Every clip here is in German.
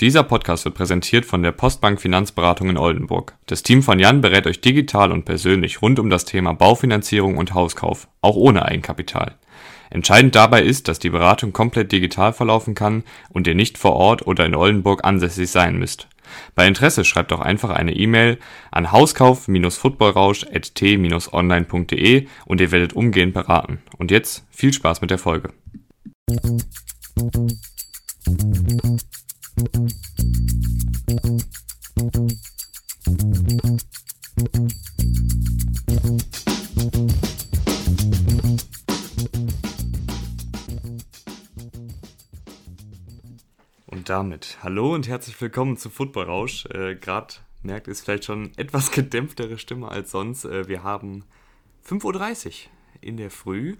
Dieser Podcast wird präsentiert von der Postbank Finanzberatung in Oldenburg. Das Team von Jan berät euch digital und persönlich rund um das Thema Baufinanzierung und Hauskauf, auch ohne Eigenkapital. Entscheidend dabei ist, dass die Beratung komplett digital verlaufen kann und ihr nicht vor Ort oder in Oldenburg ansässig sein müsst. Bei Interesse schreibt doch einfach eine E-Mail an hauskauf-footballrausch.t-online.de und ihr werdet umgehend beraten. Und jetzt viel Spaß mit der Folge. Und damit hallo und herzlich willkommen zu Football Rausch. Äh, Gerade merkt es vielleicht schon etwas gedämpftere Stimme als sonst. Äh, wir haben 5.30 Uhr in der Früh.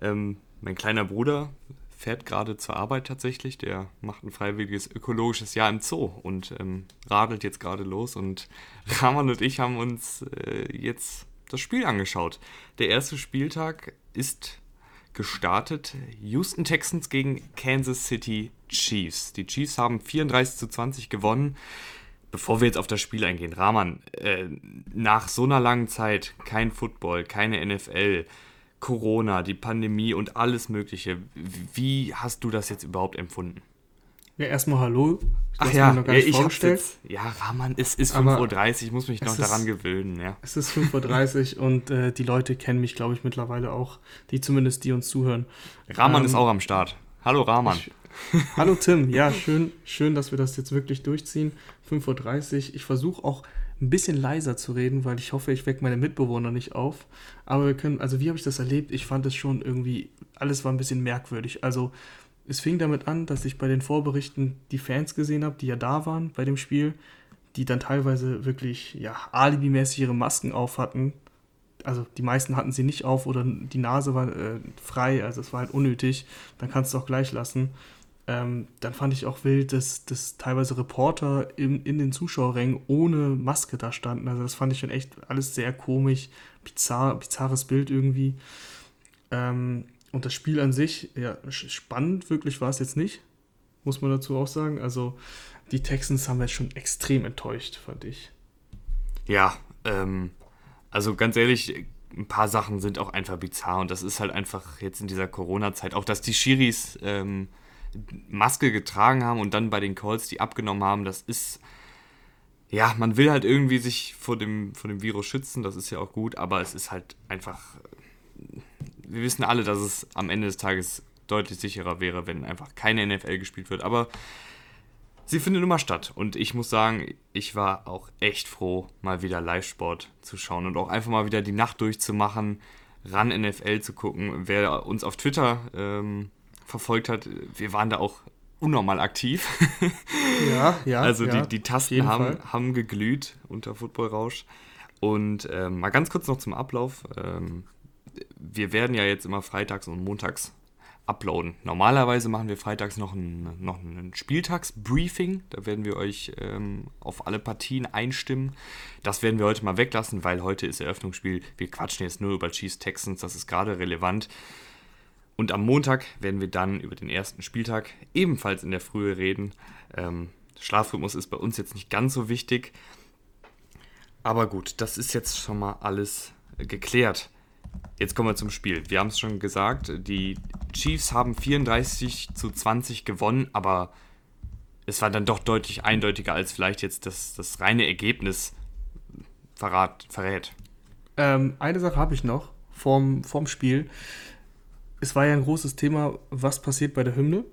Ähm, mein kleiner Bruder fährt gerade zur Arbeit tatsächlich. Der macht ein freiwilliges ökologisches Jahr im Zoo und ähm, radelt jetzt gerade los. Und Rahman und ich haben uns äh, jetzt das Spiel angeschaut. Der erste Spieltag ist gestartet. Houston Texans gegen Kansas City Chiefs. Die Chiefs haben 34 zu 20 gewonnen. Bevor wir jetzt auf das Spiel eingehen, Rahman, äh, nach so einer langen Zeit kein Football, keine NFL, Corona, die Pandemie und alles Mögliche. Wie hast du das jetzt überhaupt empfunden? Ja, erstmal hallo. Ach ja, ja ich hab's jetzt. Ja, Rahman, es ist 5.30 Uhr, ich muss mich noch daran gewöhnen. Ja. Es ist 5.30 Uhr und äh, die Leute kennen mich, glaube ich, mittlerweile auch. Die zumindest, die uns zuhören. Rahman ähm, ist auch am Start. Hallo Rahman. Ich, hallo Tim, ja, schön, schön, dass wir das jetzt wirklich durchziehen. 5.30 Uhr. Ich versuche auch ein bisschen leiser zu reden, weil ich hoffe, ich wecke meine Mitbewohner nicht auf. Aber wir können, also wie habe ich das erlebt? Ich fand es schon irgendwie, alles war ein bisschen merkwürdig. Also es fing damit an, dass ich bei den Vorberichten die Fans gesehen habe, die ja da waren bei dem Spiel, die dann teilweise wirklich, ja, alibimäßig ihre Masken auf hatten. Also die meisten hatten sie nicht auf oder die Nase war äh, frei, also es war halt unnötig. Dann kannst du auch gleich lassen. Ähm, dann fand ich auch wild, dass, dass teilweise Reporter in, in den Zuschauerrängen ohne Maske da standen. Also das fand ich schon echt alles sehr komisch, bizarr, bizarres Bild irgendwie. Ähm, und das Spiel an sich, ja, spannend wirklich war es jetzt nicht, muss man dazu auch sagen. Also die Texans haben jetzt schon extrem enttäuscht, fand ich. Ja, ähm, also ganz ehrlich, ein paar Sachen sind auch einfach bizarr und das ist halt einfach jetzt in dieser Corona-Zeit, auch dass die Schiris ähm, Maske getragen haben und dann bei den Calls die abgenommen haben, das ist. Ja, man will halt irgendwie sich vor dem, vor dem Virus schützen, das ist ja auch gut, aber es ist halt einfach. Wir wissen alle, dass es am Ende des Tages deutlich sicherer wäre, wenn einfach keine NFL gespielt wird. Aber sie findet immer statt. Und ich muss sagen, ich war auch echt froh, mal wieder Live-Sport zu schauen und auch einfach mal wieder die Nacht durchzumachen, ran NFL zu gucken. Wer uns auf Twitter ähm, verfolgt hat, wir waren da auch unnormal aktiv. ja, ja. Also ja, die, die Tasten haben, haben geglüht unter Footballrausch. Und ähm, mal ganz kurz noch zum Ablauf. Ähm, wir werden ja jetzt immer freitags und montags uploaden. Normalerweise machen wir freitags noch ein, noch ein Spieltagsbriefing. Da werden wir euch ähm, auf alle Partien einstimmen. Das werden wir heute mal weglassen, weil heute ist Eröffnungsspiel. Wir quatschen jetzt nur über Chiefs Texans. Das ist gerade relevant. Und am Montag werden wir dann über den ersten Spieltag ebenfalls in der Frühe reden. Ähm, Schlafrhythmus ist bei uns jetzt nicht ganz so wichtig. Aber gut, das ist jetzt schon mal alles geklärt. Jetzt kommen wir zum Spiel. Wir haben es schon gesagt, die Chiefs haben 34 zu 20 gewonnen, aber es war dann doch deutlich eindeutiger, als vielleicht jetzt das, das reine Ergebnis verrat, verrät. Ähm, eine Sache habe ich noch vorm, vorm Spiel es war ja ein großes Thema, was passiert bei der Hymne.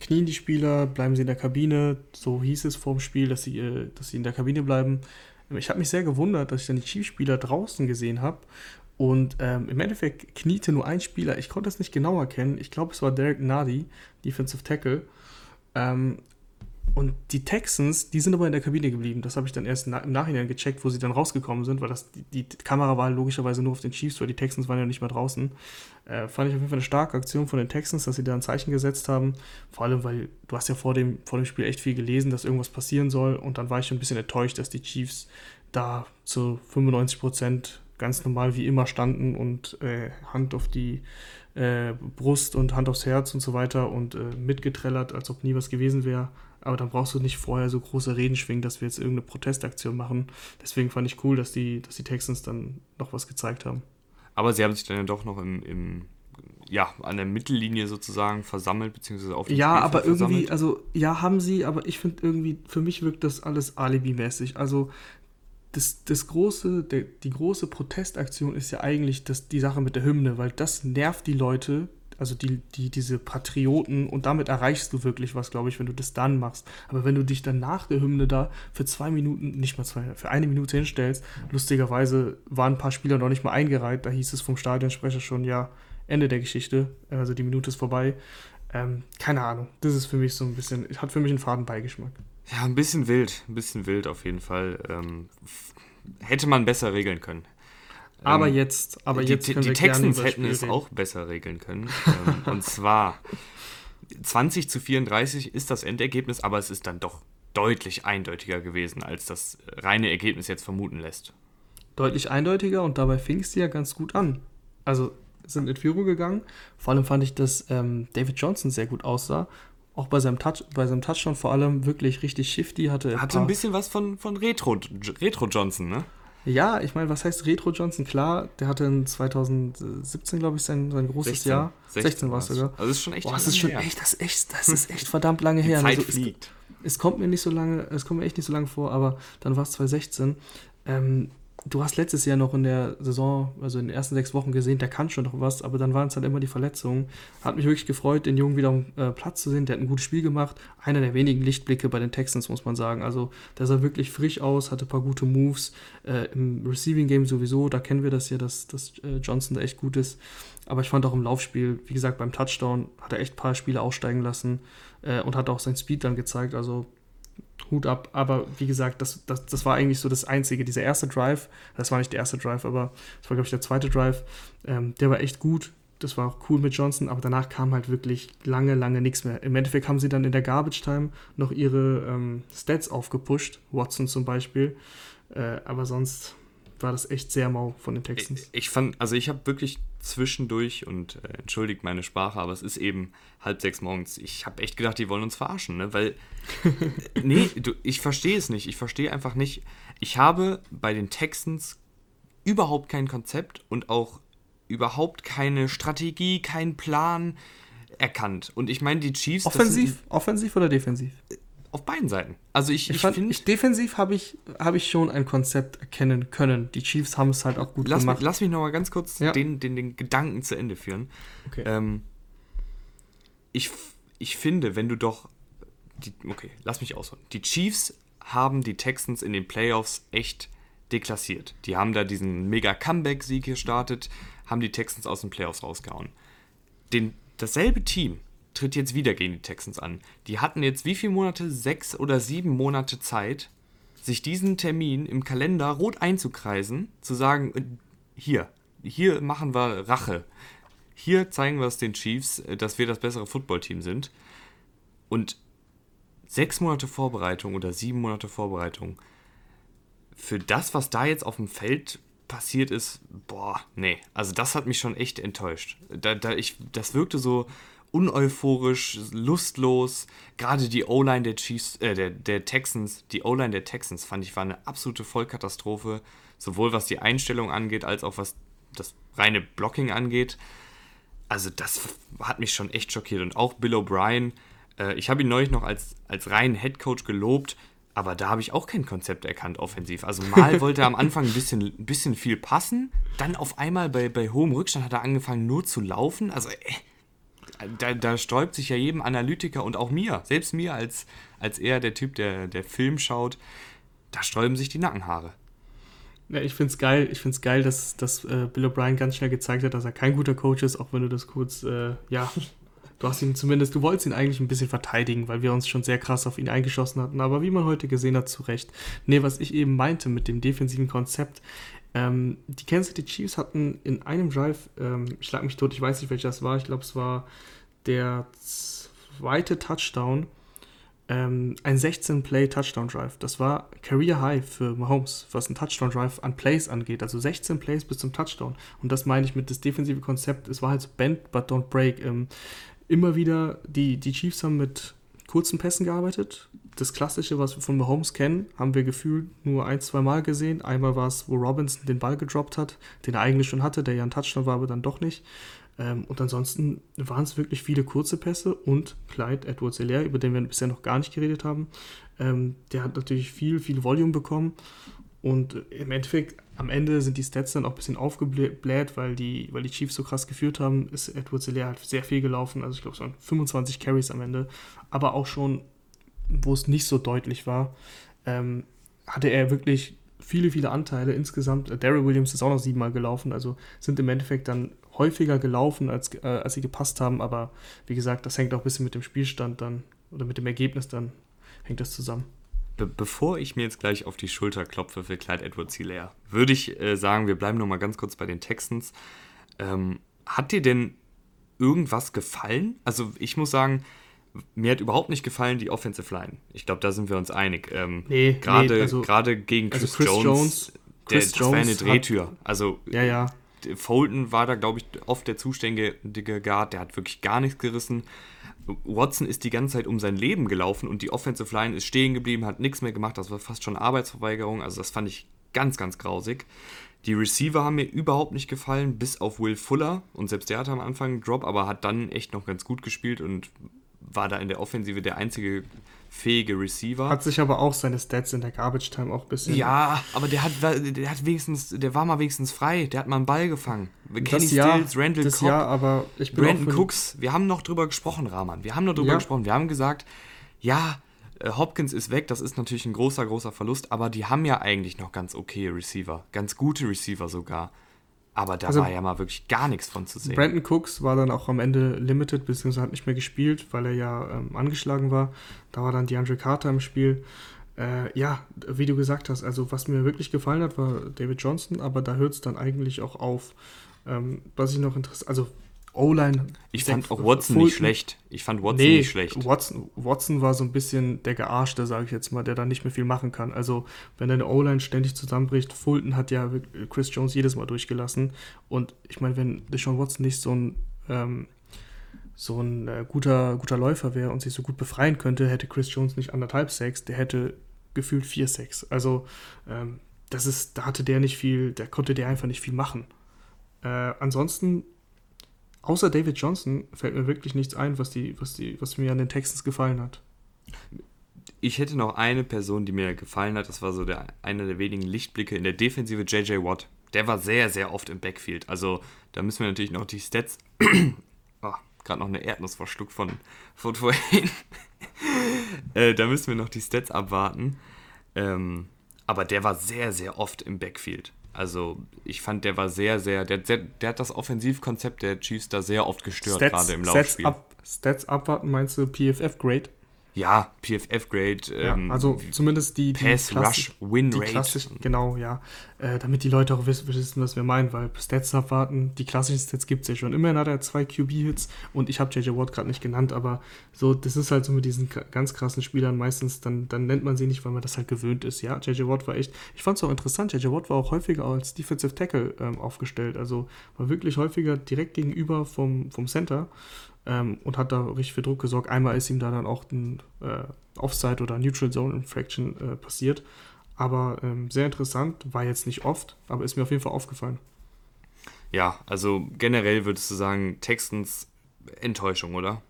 Knien die Spieler, bleiben sie in der Kabine, so hieß es vor dem Spiel, dass sie, äh, dass sie in der Kabine bleiben. Ich habe mich sehr gewundert, dass ich dann die Chiefs-Spieler draußen gesehen habe. Und ähm, im Endeffekt kniete nur ein Spieler. Ich konnte es nicht genau erkennen. Ich glaube, es war Derek Nadi, Defensive Tackle. Ähm, und die Texans, die sind aber in der Kabine geblieben. Das habe ich dann erst im Nachhinein gecheckt, wo sie dann rausgekommen sind, weil das, die, die, Kamera war logischerweise nur auf den Chiefs, weil die Texans waren ja nicht mehr draußen. Äh, fand ich auf jeden Fall eine starke Aktion von den Texans, dass sie da ein Zeichen gesetzt haben. Vor allem, weil du hast ja vor dem, vor dem Spiel echt viel gelesen, dass irgendwas passieren soll. Und dann war ich schon ein bisschen enttäuscht, dass die Chiefs da zu 95 Prozent ganz normal wie immer standen und äh, Hand auf die äh, Brust und Hand aufs Herz und so weiter und äh, mitgetrellert, als ob nie was gewesen wäre. Aber dann brauchst du nicht vorher so große Reden schwingen, dass wir jetzt irgendeine Protestaktion machen. Deswegen fand ich cool, dass die, dass die Texans dann noch was gezeigt haben. Aber sie haben sich dann ja doch noch im, im ja, an der Mittellinie sozusagen versammelt, beziehungsweise auf dem Ja, Spielfeld aber irgendwie, versammelt. also ja, haben sie, aber ich finde irgendwie, für mich wirkt das alles alibimäßig. Also das, das große, der, die große Protestaktion ist ja eigentlich das, die Sache mit der Hymne, weil das nervt die Leute, also die, die, diese Patrioten und damit erreichst du wirklich was, glaube ich, wenn du das dann machst. Aber wenn du dich dann nach der Hymne da für zwei Minuten, nicht mal zwei, für eine Minute hinstellst, lustigerweise waren ein paar Spieler noch nicht mal eingereiht, da hieß es vom Stadionsprecher schon, ja, Ende der Geschichte, also die Minute ist vorbei. Ähm, keine Ahnung, das ist für mich so ein bisschen, hat für mich einen Fadenbeigeschmack. Ja, ein bisschen wild, ein bisschen wild auf jeden Fall. Ähm, hätte man besser regeln können. Aber ähm, jetzt, aber die, jetzt können die, die Texans hätten es reden. auch besser regeln können. ähm, und zwar 20 zu 34 ist das Endergebnis, aber es ist dann doch deutlich eindeutiger gewesen, als das reine Ergebnis jetzt vermuten lässt. Deutlich eindeutiger und dabei fing es ja ganz gut an. Also sind in Führung gegangen. Vor allem fand ich, dass ähm, David Johnson sehr gut aussah. Auch bei seinem, Touch, bei seinem Touchdown vor allem wirklich richtig shifty. Hatte, hatte ein bisschen was von, von Retro, Retro Johnson, ne? Ja, ich meine, was heißt Retro Johnson? Klar, der hatte in 2017, glaube ich, sein, sein großes 16, Jahr. 16, 16 war es sogar. Also das ist schon echt. Boah, das ist schon her. echt, das ist echt, das ist echt verdammt lange her. Zeit also, fliegt. Es, es, kommt mir nicht so lange, es kommt mir echt nicht so lange vor, aber dann war es 2016. Ähm, du hast letztes Jahr noch in der Saison, also in den ersten sechs Wochen gesehen, der kann schon noch was, aber dann waren es halt immer die Verletzungen. Hat mich wirklich gefreut, den Jungen wieder am äh, Platz zu sehen. Der hat ein gutes Spiel gemacht. Einer der wenigen Lichtblicke bei den Texans, muss man sagen. Also der sah wirklich frisch aus, hatte ein paar gute Moves. Äh, Im Receiving Game sowieso, da kennen wir das ja, dass, dass äh, Johnson da echt gut ist. Aber ich fand auch im Laufspiel, wie gesagt, beim Touchdown hat er echt ein paar Spiele aussteigen lassen äh, und hat auch sein Speed dann gezeigt. Also Hut ab. Aber wie gesagt, das, das, das war eigentlich so das Einzige. Dieser erste Drive, das war nicht der erste Drive, aber das war, glaube ich, der zweite Drive. Ähm, der war echt gut. Das war auch cool mit Johnson, aber danach kam halt wirklich lange, lange nichts mehr. Im Endeffekt haben sie dann in der Garbage Time noch ihre ähm, Stats aufgepusht, Watson zum Beispiel. Äh, aber sonst war das echt sehr mau von den Texans. Ich, ich fand, also ich habe wirklich zwischendurch und äh, entschuldigt meine Sprache, aber es ist eben halb sechs morgens. Ich habe echt gedacht, die wollen uns verarschen, ne? Weil, nee, du, ich verstehe es nicht. Ich verstehe einfach nicht. Ich habe bei den Texans überhaupt kein Konzept und auch überhaupt keine Strategie, keinen Plan erkannt. Und ich meine, die Chiefs. Offensiv, sind, offensiv oder defensiv? Auf beiden Seiten. Also ich, ich, ich finde. Defensiv habe ich, hab ich schon ein Konzept erkennen können. Die Chiefs haben es halt auch gut lass gemacht. Mich, lass mich noch mal ganz kurz ja. den, den, den Gedanken zu Ende führen. Okay. Ähm, ich, ich finde, wenn du doch. Die, okay, lass mich ausholen. Die Chiefs haben die Texans in den Playoffs echt deklassiert. Die haben da diesen mega Comeback-Sieg gestartet, haben die Texans aus den Playoffs rausgehauen. Den, dasselbe Team tritt jetzt wieder gegen die Texans an. Die hatten jetzt wie viele Monate? Sechs oder sieben Monate Zeit, sich diesen Termin im Kalender rot einzukreisen, zu sagen, äh, hier, hier machen wir Rache. Hier zeigen wir es den Chiefs, äh, dass wir das bessere Footballteam sind. Und sechs Monate Vorbereitung oder sieben Monate Vorbereitung für das, was da jetzt auf dem Feld passiert ist, boah, nee. Also das hat mich schon echt enttäuscht. Da, da ich, das wirkte so, uneuphorisch, lustlos. Gerade die O-Line der Chiefs, äh, der, der Texans, die O-Line der Texans fand ich war eine absolute Vollkatastrophe, sowohl was die Einstellung angeht, als auch was das reine Blocking angeht. Also das hat mich schon echt schockiert. Und auch Bill O'Brien, äh, ich habe ihn neulich noch als, als reinen Headcoach gelobt, aber da habe ich auch kein Konzept erkannt offensiv. Also mal wollte er am Anfang ein bisschen, ein bisschen viel passen, dann auf einmal bei, bei hohem Rückstand hat er angefangen nur zu laufen. Also äh, da, da sträubt sich ja jedem Analytiker und auch mir, selbst mir als, als eher der Typ, der, der Film schaut, da sträuben sich die Nackenhaare. Ja, ich finde es geil, ich find's geil, dass, dass äh, Bill O'Brien ganz schnell gezeigt hat, dass er kein guter Coach ist, auch wenn du das kurz, äh, ja, du hast ihn zumindest, du wolltest ihn eigentlich ein bisschen verteidigen, weil wir uns schon sehr krass auf ihn eingeschossen hatten, aber wie man heute gesehen hat, zu Recht. Nee, was ich eben meinte mit dem defensiven Konzept, ähm, die Kansas City Chiefs hatten in einem Drive, ähm, ich schlag mich tot, ich weiß nicht, welcher das war, ich glaube, es war der zweite Touchdown. ähm, ein 16-Play-Touchdown-Drive. Das war Career High für Mahomes, was ein Touchdown-Drive an Plays angeht. Also 16 Plays bis zum Touchdown. Und das meine ich mit das defensive Konzept. Es war halt so Bend, but don't break. Ähm, immer wieder, die, die Chiefs haben mit kurzen Pässen gearbeitet. Das Klassische, was wir von Mahomes kennen, haben wir gefühlt nur ein, zwei Mal gesehen. Einmal war es, wo Robinson den Ball gedroppt hat, den er eigentlich schon hatte, der ja ein Touchdown war, aber dann doch nicht. Ähm, und ansonsten waren es wirklich viele kurze Pässe und Clyde Edwards Hilaire, über den wir bisher noch gar nicht geredet haben. Ähm, der hat natürlich viel, viel Volume bekommen. Und im Endeffekt, am Ende sind die Stats dann auch ein bisschen aufgebläht, weil die, weil die Chiefs so krass geführt haben, ist Edwards Hilaire halt sehr viel gelaufen. Also ich glaube, es waren 25 Carries am Ende. Aber auch schon, wo es nicht so deutlich war, ähm, hatte er wirklich viele, viele Anteile insgesamt. Daryl Williams ist auch noch siebenmal gelaufen, also sind im Endeffekt dann häufiger gelaufen, als, äh, als sie gepasst haben. Aber wie gesagt, das hängt auch ein bisschen mit dem Spielstand dann oder mit dem Ergebnis dann hängt das zusammen. Be bevor ich mir jetzt gleich auf die Schulter klopfe für Clyde Edwards Hilaire, würde ich äh, sagen, wir bleiben noch mal ganz kurz bei den Texans. Ähm, hat dir denn irgendwas gefallen? Also ich muss sagen, mir hat überhaupt nicht gefallen die Offensive Line. Ich glaube, da sind wir uns einig. Ähm, nee, gerade nee, also, gegen Chris, also Chris Jones, Jones der, Chris das Jones war eine Drehtür. Hat, also ja, ja. Fulton war da, glaube ich, oft der zuständige Guard, der hat wirklich gar nichts gerissen. Watson ist die ganze Zeit um sein Leben gelaufen und die Offensive Line ist stehen geblieben, hat nichts mehr gemacht. Das war fast schon Arbeitsverweigerung. Also, das fand ich ganz, ganz grausig. Die Receiver haben mir überhaupt nicht gefallen, bis auf Will Fuller. Und selbst der hatte am Anfang einen Drop, aber hat dann echt noch ganz gut gespielt und war da in der Offensive der einzige fähige Receiver. Hat sich aber auch seine Stats in der Garbage Time auch ein bisschen. Ja, aber der hat, der hat wenigstens, der war mal wenigstens frei, der hat mal einen Ball gefangen. Kenny Stills, Randall das Cobb, Jahr, aber ich bin Brandon Cooks, wir haben noch drüber gesprochen, Rahman. Wir haben noch drüber ja. gesprochen. Wir haben gesagt, ja, äh, Hopkins ist weg, das ist natürlich ein großer, großer Verlust, aber die haben ja eigentlich noch ganz okay Receiver. Ganz gute Receiver sogar. Aber da also, war ja mal wirklich gar nichts von zu sehen. Brandon Cooks war dann auch am Ende limited, beziehungsweise hat nicht mehr gespielt, weil er ja ähm, angeschlagen war. Da war dann DeAndre Carter im Spiel. Äh, ja, wie du gesagt hast, also was mir wirklich gefallen hat, war David Johnson, aber da hört es dann eigentlich auch auf. Ähm, was ich noch interessiert, also O-Line. Ich fand auch Watson Fulton. nicht schlecht. Ich fand Watson nee, nicht schlecht. Watson, Watson war so ein bisschen der Gearschte, sage ich jetzt mal, der da nicht mehr viel machen kann. Also, wenn deine O-Line ständig zusammenbricht, Fulton hat ja Chris Jones jedes Mal durchgelassen. Und ich meine, wenn Deshaun Watson nicht so ein, ähm, so ein äh, guter, guter Läufer wäre und sich so gut befreien könnte, hätte Chris Jones nicht anderthalb Sex, der hätte gefühlt vier Sex. Also, ähm, das ist, da hatte der nicht viel, da konnte der einfach nicht viel machen. Äh, ansonsten außer David Johnson fällt mir wirklich nichts ein, was, die, was, die, was mir an den Texans gefallen hat. Ich hätte noch eine Person, die mir gefallen hat. Das war so der, einer der wenigen Lichtblicke in der Defensive, JJ Watt. Der war sehr, sehr oft im Backfield. Also da müssen wir natürlich noch die Stats. oh, Gerade noch eine Erdnuss verschluckt von, von vorhin. äh, da müssen wir noch die Stats abwarten. Ähm, aber der war sehr, sehr oft im Backfield. Also ich fand, der war sehr, sehr, der, der, der hat das Offensivkonzept der Chiefs da sehr oft gestört, Stats, gerade im Laufspiel. Stats, ab, Stats abwarten, meinst du PFF-Grade? Ja, PFF-Grade. Ähm, ja, also zumindest die, die Pass, Rush, Win Rate. Genau, ja. Äh, damit die Leute auch wissen, wissen, was wir meinen, weil Stats abwarten, die klassischen Stats gibt es ja schon. Immerhin hat er zwei QB-Hits und ich habe JJ Watt gerade nicht genannt, aber so, das ist halt so mit diesen ganz krassen Spielern meistens, dann, dann nennt man sie nicht, weil man das halt gewöhnt ist. Ja, JJ Watt war echt, ich fand es auch interessant, JJ Watt war auch häufiger als Defensive Tackle ähm, aufgestellt, also war wirklich häufiger direkt gegenüber vom, vom Center ähm, und hat da richtig für Druck gesorgt. Einmal ist ihm da dann auch ein äh, Offside oder Neutral Zone Infraction äh, passiert. Aber ähm, sehr interessant, war jetzt nicht oft, aber ist mir auf jeden Fall aufgefallen. Ja, also generell würdest du sagen, Texans Enttäuschung, oder?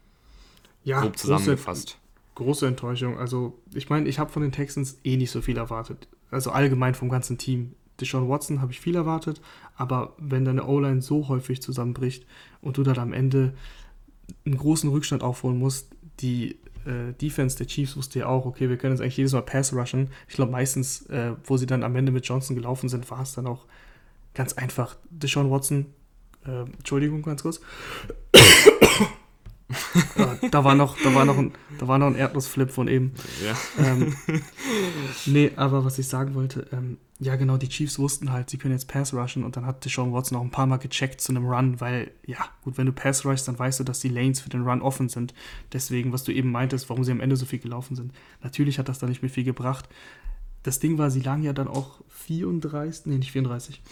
Ja, grob zusammengefasst. Große, große Enttäuschung. Also, ich meine, ich habe von den Texans eh nicht so viel erwartet. Also allgemein vom ganzen Team. Deshaun Watson habe ich viel erwartet, aber wenn deine O-Line so häufig zusammenbricht und du dann am Ende einen großen Rückstand aufholen musst. Die äh, Defense der Chiefs wusste ja auch, okay, wir können jetzt eigentlich jedes Mal Pass rushen. Ich glaube, meistens, äh, wo sie dann am Ende mit Johnson gelaufen sind, war es dann auch ganz einfach. Deshaun Watson, äh, Entschuldigung, ganz kurz. Da, war noch, da, war noch ein, da war noch ein Erdnussflip von eben. Ja. Ähm, nee, aber was ich sagen wollte, ähm, ja genau, die Chiefs wussten halt, sie können jetzt Pass rushen und dann hat Deshaun Watson auch ein paar Mal gecheckt zu einem Run, weil, ja, gut, wenn du Pass rushst, dann weißt du, dass die Lanes für den Run offen sind. Deswegen, was du eben meintest, warum sie am Ende so viel gelaufen sind. Natürlich hat das da nicht mehr viel gebracht. Das Ding war, sie lagen ja dann auch 34, nee, nicht 34,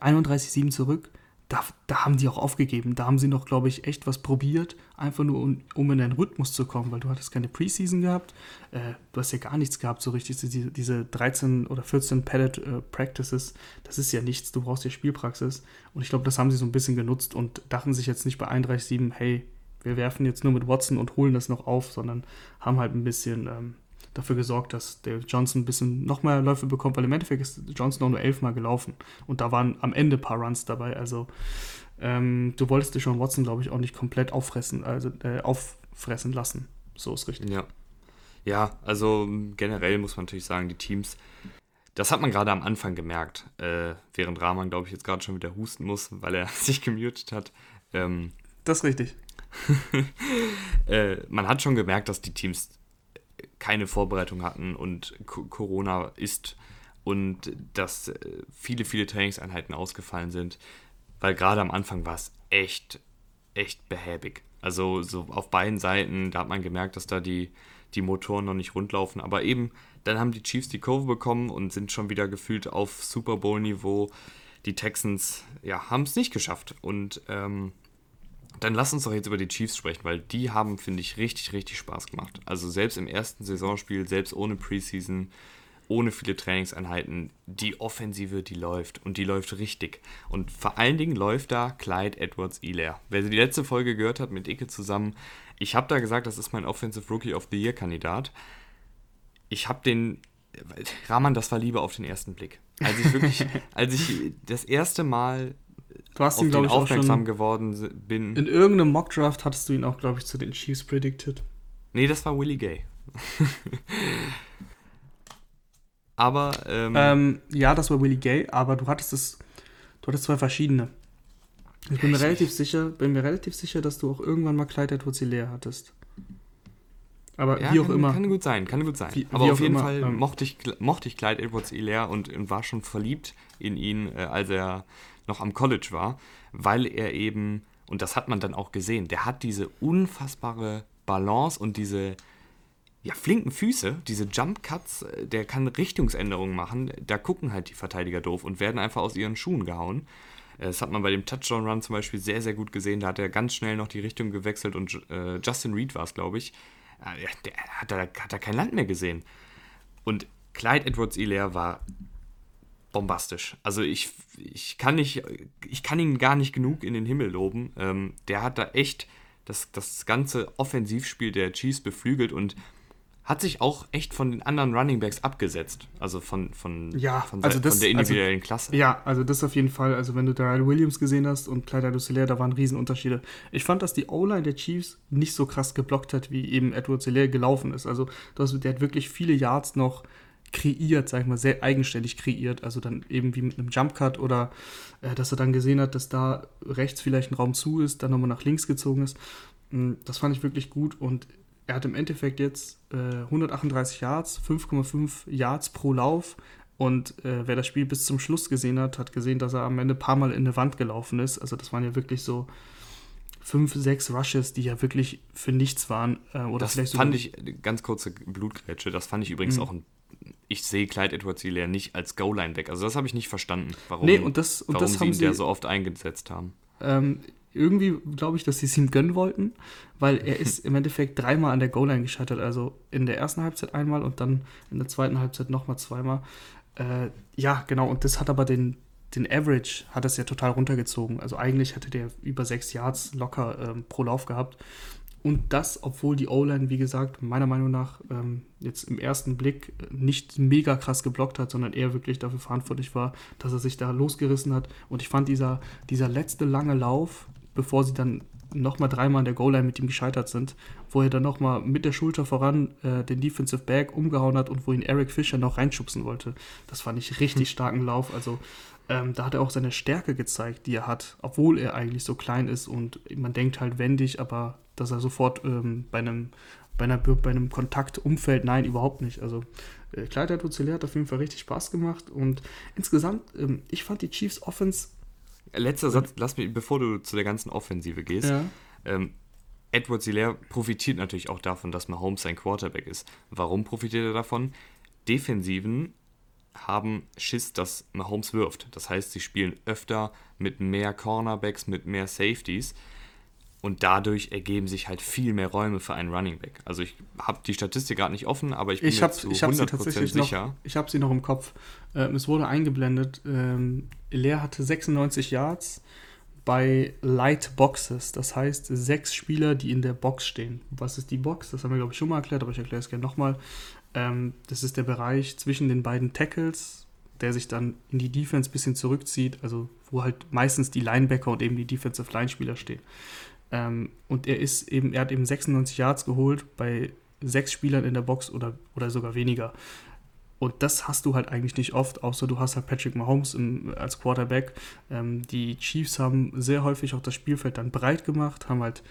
31-7 zurück da, da haben die auch aufgegeben. Da haben sie noch, glaube ich, echt was probiert, einfach nur um, um in den Rhythmus zu kommen, weil du hattest keine Preseason gehabt, äh, du hast ja gar nichts gehabt, so richtig. Diese, diese 13 oder 14 Pallet äh, Practices, das ist ja nichts, du brauchst ja Spielpraxis. Und ich glaube, das haben sie so ein bisschen genutzt und dachten sich jetzt nicht bei 31-7, hey, wir werfen jetzt nur mit Watson und holen das noch auf, sondern haben halt ein bisschen ähm, dafür gesorgt, dass der Johnson ein bisschen noch mehr Läufe bekommt, weil im Endeffekt ist Johnson auch nur elfmal gelaufen und da waren am Ende ein paar Runs dabei. Also ähm, du wolltest dich schon Watson, glaube ich, auch nicht komplett auffressen, also äh, auffressen lassen. So ist richtig. Ja. Ja, also generell muss man natürlich sagen, die Teams, das hat man gerade am Anfang gemerkt, äh, während Rahman, glaube ich, jetzt gerade schon wieder husten muss, weil er sich gemutet hat. Ähm, das ist richtig. äh, man hat schon gemerkt, dass die Teams keine Vorbereitung hatten und Corona ist und dass äh, viele, viele Trainingseinheiten ausgefallen sind, weil gerade am Anfang war es echt, echt behäbig. Also so auf beiden Seiten, da hat man gemerkt, dass da die, die Motoren noch nicht rundlaufen, aber eben, dann haben die Chiefs die Kurve bekommen und sind schon wieder gefühlt auf Super Bowl-Niveau. Die Texans, ja, haben es nicht geschafft und ähm, dann lass uns doch jetzt über die Chiefs sprechen, weil die haben, finde ich, richtig, richtig Spaß gemacht. Also selbst im ersten Saisonspiel, selbst ohne Preseason, ohne viele Trainingseinheiten, die Offensive, die läuft und die läuft richtig. Und vor allen Dingen läuft da Clyde Edwards-Elair. Wer die letzte Folge gehört hat mit Icke zusammen, ich habe da gesagt, das ist mein Offensive Rookie of the Year Kandidat. Ich habe den, Rahman, das war Liebe auf den ersten Blick. Als ich wirklich, als ich das erste Mal Du hast ihn, glaube ich, aufmerksam geworden bin. In irgendeinem Mockdraft hattest du ihn auch, glaube ich, zu den Chiefs predicted. Nee, das war Willie Gay. aber. Ähm, ähm, ja, das war Willie Gay, aber du hattest es. Du hattest zwei verschiedene. Ich bin mir relativ sicher, bin mir relativ sicher, dass du auch irgendwann mal Clyde Edwards leer hattest. Aber ja, wie auch kann, immer. Kann gut sein, kann gut sein. Wie, aber wie auf jeden immer, Fall ähm, mochte, ich, mochte ich Clyde Edwards Hilaire und, und war schon verliebt in ihn, äh, als er noch am College war, weil er eben, und das hat man dann auch gesehen, der hat diese unfassbare Balance und diese ja, flinken Füße, diese Jump Cuts, äh, der kann Richtungsänderungen machen. Da gucken halt die Verteidiger doof und werden einfach aus ihren Schuhen gehauen. Äh, das hat man bei dem Touchdown Run zum Beispiel sehr, sehr gut gesehen. Da hat er ganz schnell noch die Richtung gewechselt und äh, Justin Reed war es, glaube ich. Der hat da, hat da kein Land mehr gesehen. Und Clyde Edwards Hilaire war bombastisch. Also ich, ich kann nicht, ich kann ihn gar nicht genug in den Himmel loben. Ähm, der hat da echt das, das ganze Offensivspiel der Chiefs beflügelt und hat sich auch echt von den anderen Running Backs abgesetzt. Also von, von, ja, von, also das, von der also individuellen also, Klasse. Ja, also das auf jeden Fall. Also wenn du Darrell Williams gesehen hast und Clyde Dusselaire, da waren Riesenunterschiede. Ich fand, dass die O-Line der Chiefs nicht so krass geblockt hat, wie eben Edward Hilaire gelaufen ist. Also das, der hat wirklich viele Yards noch kreiert, sag ich mal, sehr eigenständig kreiert. Also dann eben wie mit einem Jump Cut oder äh, dass er dann gesehen hat, dass da rechts vielleicht ein Raum zu ist, dann nochmal nach links gezogen ist. Mm, das fand ich wirklich gut und er hat im Endeffekt jetzt äh, 138 Yards, 5,5 Yards pro Lauf. Und äh, wer das Spiel bis zum Schluss gesehen hat, hat gesehen, dass er am Ende ein paar Mal in eine Wand gelaufen ist. Also das waren ja wirklich so fünf, sechs Rushes, die ja wirklich für nichts waren. Äh, oder das vielleicht fand ich, ganz kurze Blutgrätsche, das fand ich übrigens mhm. auch ein ich sehe Clyde Edwards Hilaire nicht als Goal-Line weg. Also das habe ich nicht verstanden, warum, nee, und das, und warum das sie ihn der so oft eingesetzt haben. Ähm, irgendwie glaube ich, dass sie es ihm gönnen wollten, weil er ist im Endeffekt dreimal an der Goal-Line gescheitert. Also in der ersten Halbzeit einmal und dann in der zweiten Halbzeit nochmal zweimal. Äh, ja, genau. Und das hat aber den, den Average hat das ja total runtergezogen. Also eigentlich hätte der über sechs Yards locker ähm, pro Lauf gehabt. Und das, obwohl die O-Line, wie gesagt, meiner Meinung nach ähm, jetzt im ersten Blick nicht mega krass geblockt hat, sondern eher wirklich dafür verantwortlich war, dass er sich da losgerissen hat. Und ich fand dieser, dieser letzte lange Lauf, bevor sie dann nochmal dreimal an der Goal-Line mit ihm gescheitert sind, wo er dann nochmal mit der Schulter voran äh, den Defensive Back umgehauen hat und wo ihn Eric Fischer noch reinschubsen wollte. Das fand ich richtig hm. starken Lauf. Also ähm, da hat er auch seine Stärke gezeigt, die er hat, obwohl er eigentlich so klein ist und man denkt halt wendig, aber dass er sofort ähm, bei einem bei, einer, bei einem Kontakt umfällt, nein, überhaupt nicht. Also äh, Kleider Tuzelé hat auf jeden Fall richtig Spaß gemacht und insgesamt, ähm, ich fand die Chiefs Offense. Letzter Satz, lass mich, bevor du zu der ganzen Offensive gehst. Ja. Ähm, Edward Hilaire profitiert natürlich auch davon, dass Mahomes sein Quarterback ist. Warum profitiert er davon? Defensiven haben Schiss, dass Mahomes wirft. Das heißt, sie spielen öfter mit mehr Cornerbacks, mit mehr Safeties und dadurch ergeben sich halt viel mehr Räume für einen Running Back. Also ich habe die Statistik gerade nicht offen, aber ich bin ich mir zu ich 100% sicher. Noch, ich habe sie noch im Kopf. Ähm, es wurde eingeblendet. Ähm, Leer hatte 96 Yards bei Light Boxes. Das heißt, sechs Spieler, die in der Box stehen. Was ist die Box? Das haben wir, glaube ich, schon mal erklärt, aber ich erkläre es gerne nochmal. Ähm, das ist der Bereich zwischen den beiden Tackles, der sich dann in die Defense ein bisschen zurückzieht, also wo halt meistens die Linebacker und eben die Defensive Line-Spieler stehen. Ähm, und er ist eben, er hat eben 96 Yards geholt bei sechs Spielern in der Box oder, oder sogar weniger. Und das hast du halt eigentlich nicht oft, außer du hast halt Patrick Mahomes im, als Quarterback. Ähm, die Chiefs haben sehr häufig auch das Spielfeld dann breit gemacht, haben halt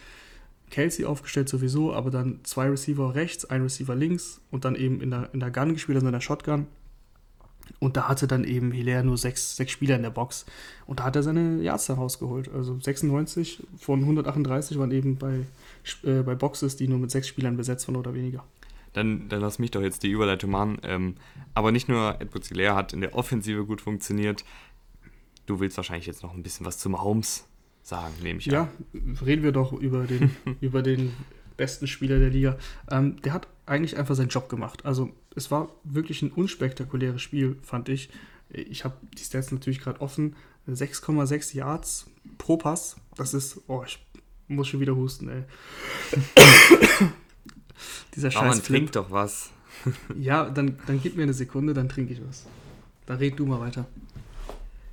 Kelsey aufgestellt sowieso, aber dann zwei Receiver rechts, ein Receiver links und dann eben in der, in der Gun gespielt, also in der Shotgun. Und da hatte dann eben Hilaire nur sechs, sechs Spieler in der Box. Und da hat er seine Yards herausgeholt. Also 96 von 138 waren eben bei, äh, bei Boxes, die nur mit sechs Spielern besetzt waren oder weniger. Dann, dann lass mich doch jetzt die Überleitung machen. Ähm, aber nicht nur Edward Hilaire hat in der Offensive gut funktioniert. Du willst wahrscheinlich jetzt noch ein bisschen was zum Holmes sagen, nehme ich ja, an. Ja, reden wir doch über den, über den besten Spieler der Liga. Ähm, der hat eigentlich einfach seinen Job gemacht. Also es war wirklich ein unspektakuläres Spiel, fand ich. Ich habe die Stats natürlich gerade offen. 6,6 Yards pro Pass. Das ist, oh, ich muss schon wieder husten, ey. Dieser Scheiß. man trinkt doch was. ja, dann, dann gib mir eine Sekunde, dann trinke ich was. Dann red du mal weiter.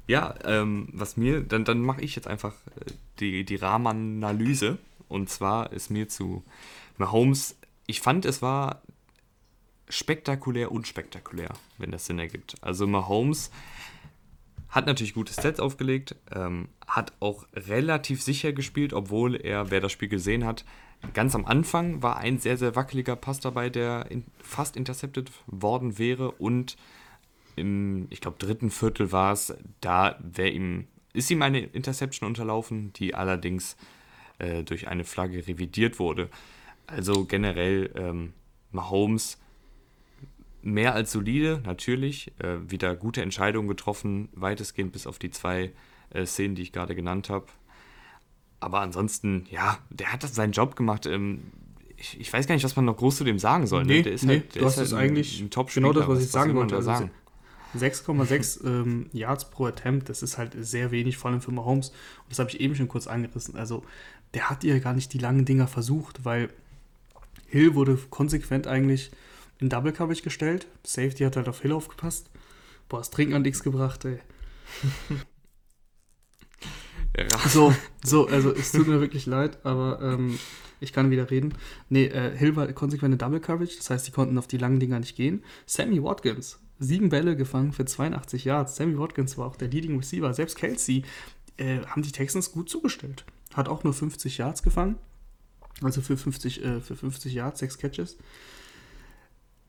Ja, ähm, was mir, dann, dann mache ich jetzt einfach äh, die, die Rahmenanalyse. Und zwar ist mir zu Mahomes, ich fand, es war spektakulär unspektakulär, wenn das Sinn ergibt. Also Mahomes hat natürlich gute Stats aufgelegt, ähm, hat auch relativ sicher gespielt, obwohl er, wer das Spiel gesehen hat, ganz am Anfang war ein sehr, sehr wackeliger Pass dabei, der in, fast intercepted worden wäre und im, ich glaube, dritten Viertel war es, da wäre ihm, ist ihm eine Interception unterlaufen, die allerdings äh, durch eine Flagge revidiert wurde. Also generell ähm, Mahomes mehr als solide, natürlich. Äh, wieder gute Entscheidungen getroffen, weitestgehend bis auf die zwei äh, Szenen, die ich gerade genannt habe. Aber ansonsten, ja, der hat seinen Job gemacht. Ähm, ich, ich, weiß gar nicht, was man noch groß zu dem sagen soll. Ne? Nee, der ist nee, halt, der du hast halt ein, eigentlich ein top Genau das, was ich was sagen wollte. Also sagen? 6,6 ähm, Yards pro Attempt, das ist halt sehr wenig, vor allem für Mahomes. Und das habe ich eben schon kurz angerissen. Also, der hat ja gar nicht die langen Dinger versucht, weil Hill wurde konsequent eigentlich in Double Coverage gestellt. Safety hat halt auf Hill aufgepasst. Boah, das Trinken hat nichts gebracht, ey. So, so, also es tut mir wirklich leid, aber ähm, ich kann wieder reden. Nee, äh, Hill war konsequente Double Coverage, das heißt, die konnten auf die langen Dinger nicht gehen. Sammy Watkins, sieben Bälle gefangen für 82 Yards. Sammy Watkins war auch der Leading Receiver. Selbst Kelsey äh, haben die Texans gut zugestellt. Hat auch nur 50 Yards gefangen. Also für 50, äh, für 50 Yards, sechs Catches.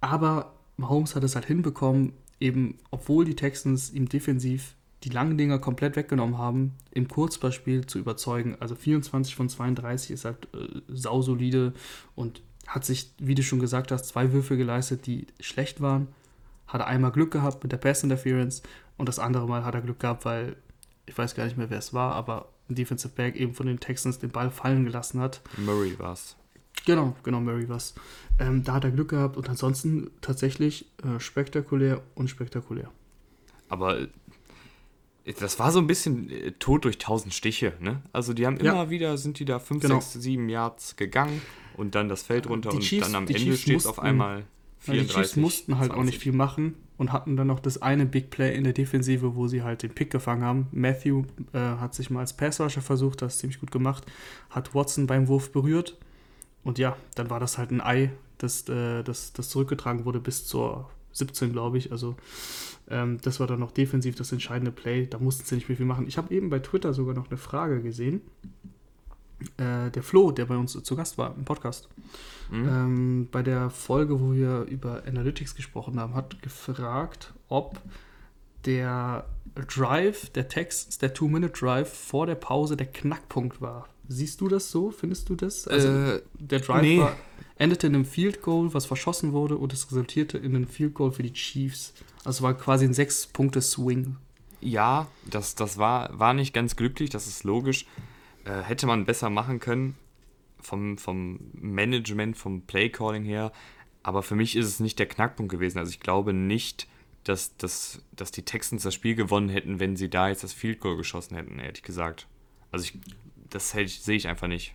Aber Mahomes hat es halt hinbekommen, eben, obwohl die Texans ihm defensiv die langen Dinger komplett weggenommen haben, im Kurzballspiel zu überzeugen. Also 24 von 32 ist halt äh, sausolide und hat sich, wie du schon gesagt hast, zwei Würfe geleistet, die schlecht waren. Hat er einmal Glück gehabt mit der Pass Interference und das andere Mal hat er Glück gehabt, weil ich weiß gar nicht mehr, wer es war, aber ein Defensive Back eben von den Texans den Ball fallen gelassen hat. Murray war es. Genau, genau, Murray war es. Ähm, da hat er Glück gehabt und ansonsten tatsächlich äh, spektakulär und spektakulär. Aber äh, das war so ein bisschen äh, tot durch tausend Stiche, ne? Also die haben immer ja. wieder, sind die da 5, 6, 7 Yards gegangen und dann das Feld runter und Chiefs, dann am Ende steht es auf einmal 34. Die Chiefs mussten halt 20. auch nicht viel machen und hatten dann noch das eine Big Play in der Defensive, wo sie halt den Pick gefangen haben. Matthew äh, hat sich mal als Passrusher versucht, das ziemlich gut gemacht, hat Watson beim Wurf berührt und ja, dann war das halt ein Ei, das, äh, das, das zurückgetragen wurde bis zur 17, glaube ich. Also ähm, das war dann noch defensiv das entscheidende Play. Da mussten sie nicht mehr viel machen. Ich habe eben bei Twitter sogar noch eine Frage gesehen. Äh, der Flo, der bei uns zu Gast war im Podcast, mhm. ähm, bei der Folge, wo wir über Analytics gesprochen haben, hat gefragt, ob der Drive, der Text, der Two-Minute-Drive vor der Pause der Knackpunkt war. Siehst du das so? Findest du das? Also äh, der Drive nee. war, endete in einem Field Goal, was verschossen wurde, und es resultierte in einem Field Goal für die Chiefs. Also war quasi ein sechs Punkte Swing. Ja, das, das war, war nicht ganz glücklich, das ist logisch. Äh, hätte man besser machen können vom, vom Management, vom Play-Calling her. Aber für mich ist es nicht der Knackpunkt gewesen. Also ich glaube nicht, dass, dass, dass die Texans das Spiel gewonnen hätten, wenn sie da jetzt das Field Goal geschossen hätten, ehrlich gesagt. Also ich, das sehe ich einfach nicht.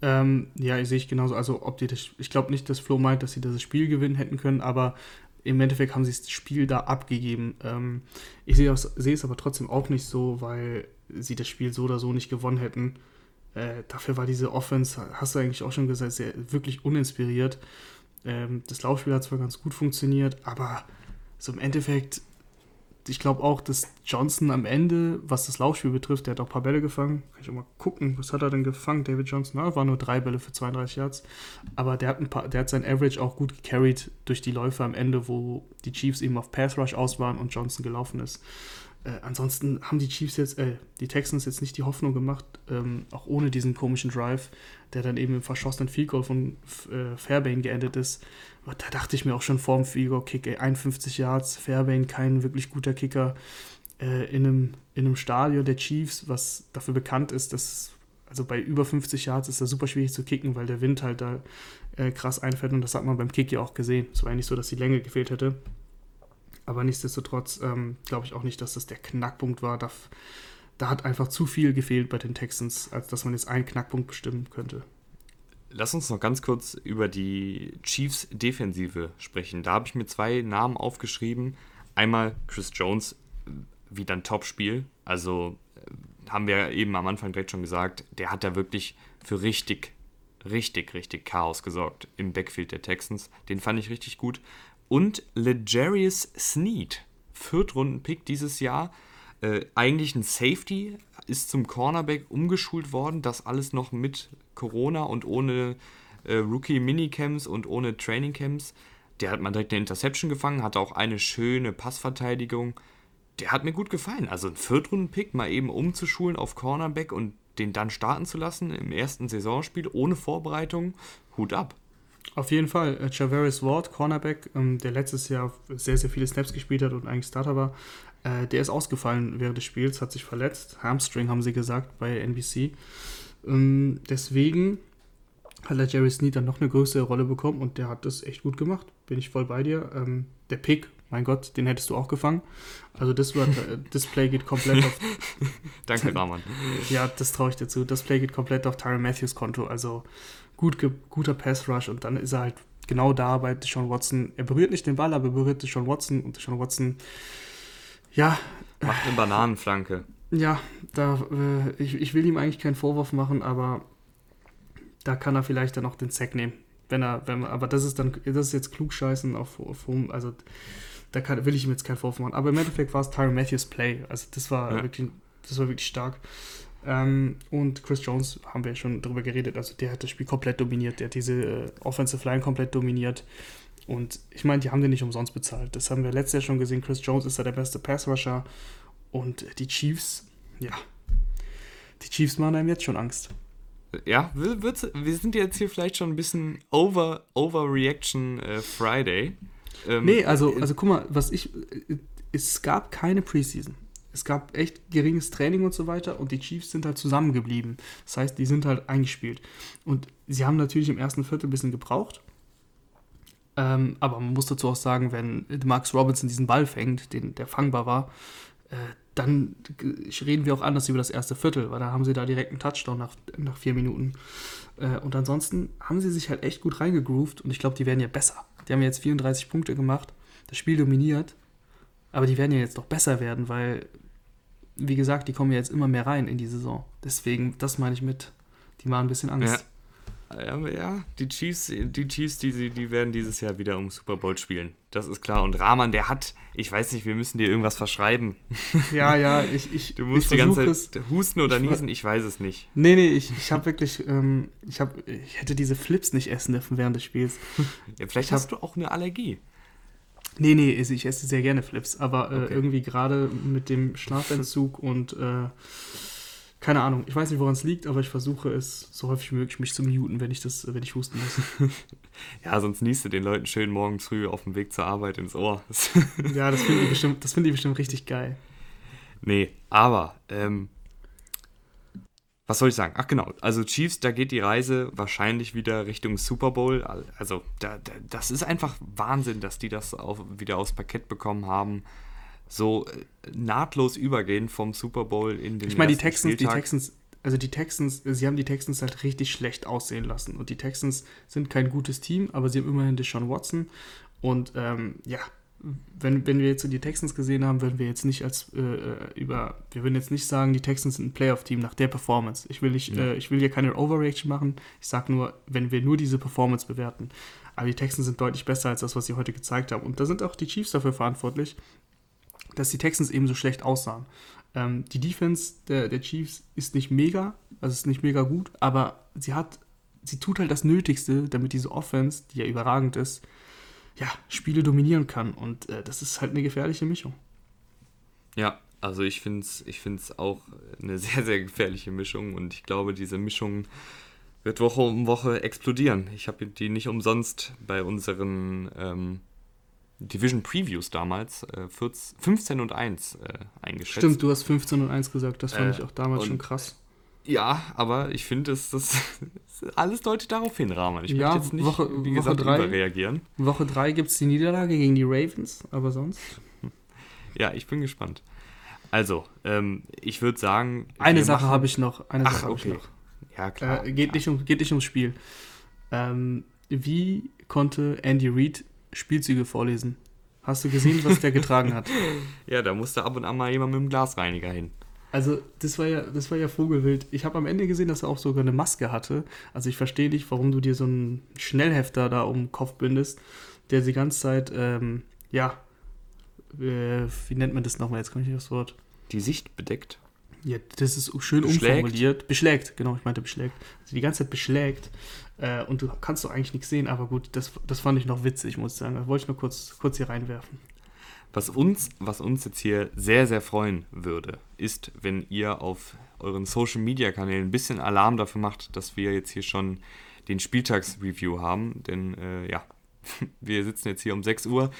Ähm, ja, sehe ich genauso. Also ob die das, ich glaube nicht, dass Flo meint, dass sie das Spiel gewinnen hätten können, aber im Endeffekt haben sie das Spiel da abgegeben. Ähm, ich sehe es aber trotzdem auch nicht so, weil sie das Spiel so oder so nicht gewonnen hätten. Äh, dafür war diese Offense, hast du eigentlich auch schon gesagt, sehr, wirklich uninspiriert. Ähm, das Laufspiel hat zwar ganz gut funktioniert, aber so im Endeffekt ich glaube auch, dass Johnson am Ende, was das Laufspiel betrifft, der hat auch ein paar Bälle gefangen. Kann ich auch mal gucken, was hat er denn gefangen, David Johnson? Na, war nur drei Bälle für 32 Yards. Aber der hat, ein paar, der hat sein Average auch gut gecarried durch die Läufe am Ende, wo die Chiefs eben auf Pass Rush aus waren und Johnson gelaufen ist. Äh, ansonsten haben die Chiefs jetzt, äh, die Texans jetzt nicht die Hoffnung gemacht, ähm, auch ohne diesen komischen Drive, der dann eben im verschossenen Field Goal von äh, Fairbairn geendet ist. Und da dachte ich mir auch schon vorm Field Goal Kick, ey, 51 Yards, Fairbairn kein wirklich guter Kicker äh, in, einem, in einem Stadion der Chiefs, was dafür bekannt ist, dass also bei über 50 Yards ist das super schwierig zu kicken, weil der Wind halt da äh, krass einfällt und das hat man beim Kick ja auch gesehen. Es war ja nicht so, dass die Länge gefehlt hätte. Aber nichtsdestotrotz ähm, glaube ich auch nicht, dass das der Knackpunkt war. Da, da hat einfach zu viel gefehlt bei den Texans, als dass man jetzt einen Knackpunkt bestimmen könnte. Lass uns noch ganz kurz über die Chiefs Defensive sprechen. Da habe ich mir zwei Namen aufgeschrieben. Einmal Chris Jones, wieder ein Top-Spiel. Also äh, haben wir eben am Anfang direkt schon gesagt, der hat da wirklich für richtig, richtig, richtig Chaos gesorgt im Backfield der Texans. Den fand ich richtig gut. Und Legarius Sneed, Viertrunden-Pick dieses Jahr. Äh, eigentlich ein Safety, ist zum Cornerback umgeschult worden. Das alles noch mit Corona und ohne äh, Rookie-Minicamps und ohne Trainingcamps. Der hat mal direkt eine Interception gefangen, hatte auch eine schöne Passverteidigung. Der hat mir gut gefallen. Also ein Viertrunden-Pick mal eben umzuschulen auf Cornerback und den dann starten zu lassen im ersten Saisonspiel ohne Vorbereitung. Hut ab. Auf jeden Fall. Äh, Javaris Ward, Cornerback, ähm, der letztes Jahr sehr, sehr viele Snaps gespielt hat und eigentlich Starter war, äh, der ist ausgefallen während des Spiels, hat sich verletzt. Hamstring haben sie gesagt bei NBC. Ähm, deswegen hat der Jerry Sneed dann noch eine größere Rolle bekommen und der hat das echt gut gemacht. Bin ich voll bei dir. Ähm, der Pick, mein Gott, den hättest du auch gefangen. Also das, war, das Play geht komplett auf. Danke, Rahman. ja, das traue ich dir zu. Das Play geht komplett auf Tyron Matthews Konto. Also gut, guter Pass Rush und dann ist er halt genau da bei Deshaun Watson. Er berührt nicht den Ball, aber er berührt Deshaun Watson und Deshaun Watson, ja. Macht eine Bananenflanke. Ja, da, äh, ich, ich will ihm eigentlich keinen Vorwurf machen, aber da kann er vielleicht dann auch den Sack nehmen. Wenn er, wenn, aber das ist dann, das ist jetzt klugscheißen auf, auf also da kann, will ich ihm jetzt keinen Vorwurf machen. Aber im Endeffekt war es Tyron Matthews Play. Also das war ja. wirklich, das war wirklich stark. Ähm, und Chris Jones haben wir schon darüber geredet, also der hat das Spiel komplett dominiert, der hat diese äh, Offensive Line komplett dominiert. Und ich meine, die haben den nicht umsonst bezahlt. Das haben wir letztes Jahr schon gesehen. Chris Jones ist da der beste Pass-Rusher. Und die Chiefs, ja, die Chiefs machen einem jetzt schon Angst. Ja, wir, wir sind jetzt hier vielleicht schon ein bisschen over, Overreaction äh, Friday. Ähm, nee, also, also guck mal, was ich. Äh, es gab keine Preseason es gab echt geringes Training und so weiter und die Chiefs sind halt zusammengeblieben. Das heißt, die sind halt eingespielt. Und sie haben natürlich im ersten Viertel ein bisschen gebraucht. Ähm, aber man muss dazu auch sagen, wenn Max Robinson diesen Ball fängt, den, der fangbar war, äh, dann reden wir auch anders über das erste Viertel, weil da haben sie da direkt einen Touchdown nach, nach vier Minuten. Äh, und ansonsten haben sie sich halt echt gut reingegroovt und ich glaube, die werden ja besser. Die haben jetzt 34 Punkte gemacht, das Spiel dominiert aber die werden ja jetzt doch besser werden, weil, wie gesagt, die kommen ja jetzt immer mehr rein in die Saison. Deswegen, das meine ich mit, die machen ein bisschen Angst. ja, die Chiefs, die Chiefs, die, die werden dieses Jahr wieder um Super Bowl spielen. Das ist klar. Und Rahman, der hat, ich weiß nicht, wir müssen dir irgendwas verschreiben. Ja, ja, ich. ich du musst ich die ganze Zeit husten oder niesen, ich weiß es nicht. Nee, nee, ich, ich habe wirklich, ähm, ich, hab, ich hätte diese Flips nicht essen dürfen während des Spiels. Ja, vielleicht Ich hab- hast du auch eine Allergie. Nee, nee, ich ich esse sehr gerne Flips, aber äh, Okay. irgendwie gerade mit dem Schlafentzug und äh, keine Ahnung, ich weiß nicht, woran es liegt, aber ich versuche es so häufig wie möglich mich zu muten, wenn ich das, wenn ich husten muss. Ja, sonst niest du den Leuten schön morgens früh auf dem Weg zur Arbeit ins Ohr. ja, das finden die bestimmt, das finden die bestimmt richtig geil. nee, aber, ähm, was soll ich sagen? Ach genau, also Chiefs, da geht die Reise wahrscheinlich wieder Richtung Super Bowl. Also da, da, das ist einfach Wahnsinn, dass die das auf, wieder aufs Parkett bekommen haben. So äh, nahtlos übergehen vom Super Bowl in den Ich meine, die Texans, die Spieltag. Texans, also die Texans, sie haben die Texans halt richtig schlecht aussehen lassen. Und die Texans sind kein gutes Team, aber sie haben immerhin Deshaun Watson. Und ähm, ja, wenn, wenn wir jetzt die Texans gesehen haben, würden wir jetzt nicht als äh, äh, über, wir würden jetzt nicht sagen, die Texans sind ein Playoff-Team nach der Performance. Ich will nicht, Ja. äh, ich will hier keine Overreaction machen. Ich sage nur, wenn wir nur diese Performance bewerten. Aber die Texans sind deutlich besser als das, was sie heute gezeigt haben. Und da sind auch die Chiefs dafür verantwortlich, dass die Texans eben so schlecht aussahen. Ähm, die Defense der, der Chiefs ist nicht mega, also ist nicht mega gut, aber sie hat, sie tut halt das Nötigste, damit diese Offense, die ja überragend ist, ja, Spiele dominieren kann. Und äh, das ist halt eine gefährliche Mischung. Ja, also ich finde es ich find's auch eine sehr, sehr gefährliche Mischung und ich glaube, diese Mischung wird Woche um Woche explodieren. Ich habe die nicht umsonst bei unseren ähm, Division Previews damals äh, 14, 15 und 1 äh, eingeschätzt. Stimmt, du hast 15 und 1 gesagt, das fand Äh, ich auch damals schon krass. Ja, aber ich finde, das, das alles deutet darauf hin, Rahman. Ich Ja, möchte jetzt nicht, Woche- wie Woche gesagt, drei. überreagieren. Woche 3 gibt es die Niederlage gegen die Ravens, aber sonst. Ja, ich bin gespannt. Also, ähm, ich würde sagen... Eine Sache habe ich noch. Eine Ach, Sache habe ich okay. noch. Ja, klar. Äh, geht, klar. nicht um, geht nicht ums Spiel. Ähm, wie konnte Andy Reid Spielzüge vorlesen? Hast du gesehen, was der getragen hat? Ja, da musste ab und an mal jemand mit dem Glasreiniger hin. Also, das war ja, das war ja Vogelwild. Ich habe am Ende gesehen, dass er auch sogar eine Maske hatte. Also, ich verstehe nicht, warum du dir so einen Schnellhefter da um den Kopf bindest, der die ganze Zeit, ähm, ja, äh, wie nennt man das nochmal? Jetzt komme ich nicht aufs Wort. Die Sicht bedeckt. Ja, das ist schön Beschlägt? umformuliert. Beschlägt, genau, ich meinte beschlägt. Also die ganze Zeit beschlägt. Äh, und du kannst doch eigentlich nichts sehen, aber gut, das, das fand ich noch witzig, muss ich sagen. Das wollte ich nur kurz, kurz hier reinwerfen. Was uns, was uns jetzt hier sehr, sehr freuen würde, ist, wenn ihr auf euren Social Media Kanälen ein bisschen Alarm dafür macht, dass wir jetzt hier schon den Spieltagsreview haben. Denn äh, ja, wir sitzen jetzt hier um 6 Uhr,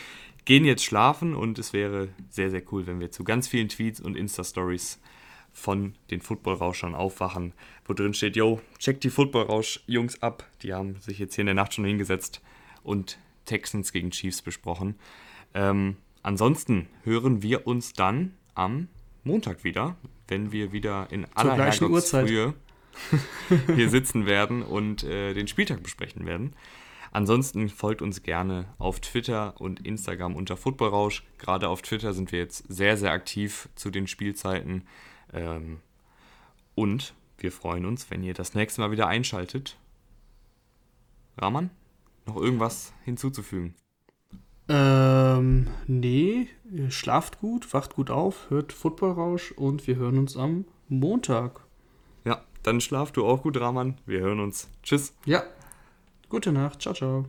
gehen jetzt schlafen und es wäre sehr, sehr cool, wenn wir zu ganz vielen Tweets und Insta-Stories von den Football-Rauschern aufwachen, wo drin steht, yo, check die Football-Rausch-Jungs ab. Die haben sich jetzt hier in der Nacht schon hingesetzt und Texans gegen Chiefs besprochen. Ähm, ansonsten hören wir uns dann am Montag wieder, wenn wir wieder in aller. Herrgottsfrühe hier sitzen werden und äh, den Spieltag besprechen werden. Ansonsten folgt uns gerne auf Twitter und Instagram unter Footballrausch. Gerade auf Twitter sind wir jetzt sehr, sehr aktiv zu den Spielzeiten. Ähm, und wir freuen uns, wenn ihr das nächste Mal wieder einschaltet. Rahman, noch irgendwas hinzuzufügen? Ähm, nee, schlaft gut, wacht gut auf, hört Footballrausch und wir hören uns am Montag. Ja, dann schlaf du auch gut, Rahman. Wir hören uns. Tschüss. Ja, gute Nacht, ciao, ciao.